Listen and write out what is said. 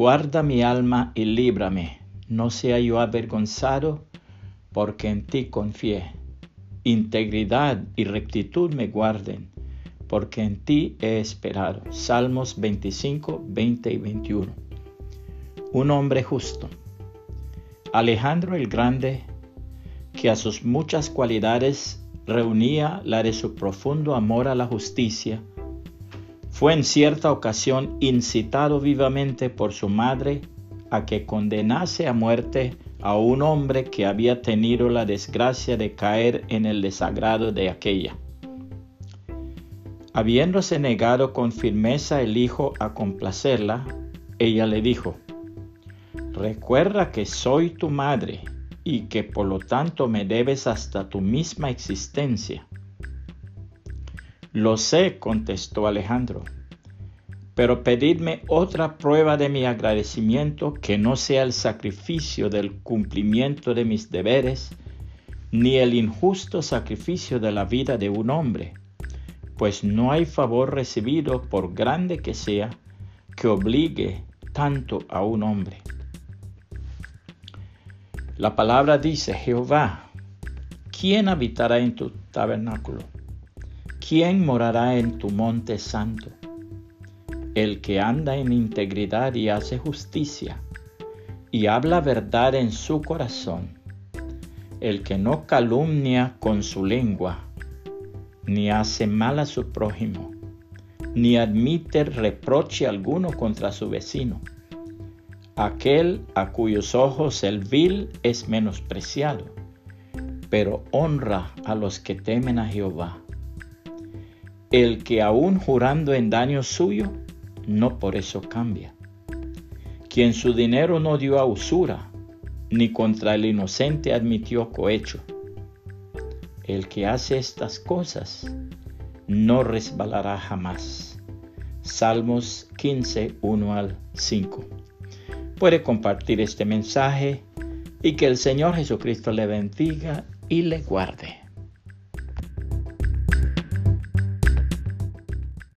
Guarda mi alma y líbrame, no sea yo avergonzado, porque en ti confié. Integridad y rectitud me guarden, porque en ti he esperado. Salmos 25, 20 y 21. Un hombre justo. Alejandro el Grande, que a sus muchas cualidades reunía la de su profundo amor a la justicia, fue en cierta ocasión incitado vivamente por su madre a que condenase a muerte a un hombre que había tenido la desgracia de caer en el desagrado de aquella. Habiéndose negado con firmeza el hijo a complacerla, ella le dijo, Recuerda que soy tu madre y que por lo tanto me debes hasta tu misma existencia. Lo sé, contestó Alejandro, pero pedidme otra prueba de mi agradecimiento que no sea el sacrificio del cumplimiento de mis deberes, ni el injusto sacrificio de la vida de un hombre, pues no hay favor recibido, por grande que sea, que obligue tanto a un hombre. La palabra dice, Jehová, ¿quién habitará en tu tabernáculo? ¿Quién morará en tu monte santo? El que anda en integridad y hace justicia, y habla verdad en su corazón, el que no calumnia con su lengua, ni hace mal a su prójimo, ni admite reproche alguno contra su vecino aquel a cuyos ojos el vil es menospreciado, pero honra a los que temen a Jehová. El que aún jurando en daño suyo, no por eso cambia. Quien su dinero no dio a usura, ni contra el inocente admitió cohecho. El que hace estas cosas, no resbalará jamás. Salmos 15, 1 al 5 puede compartir este mensaje y que el Señor Jesucristo le bendiga y le guarde.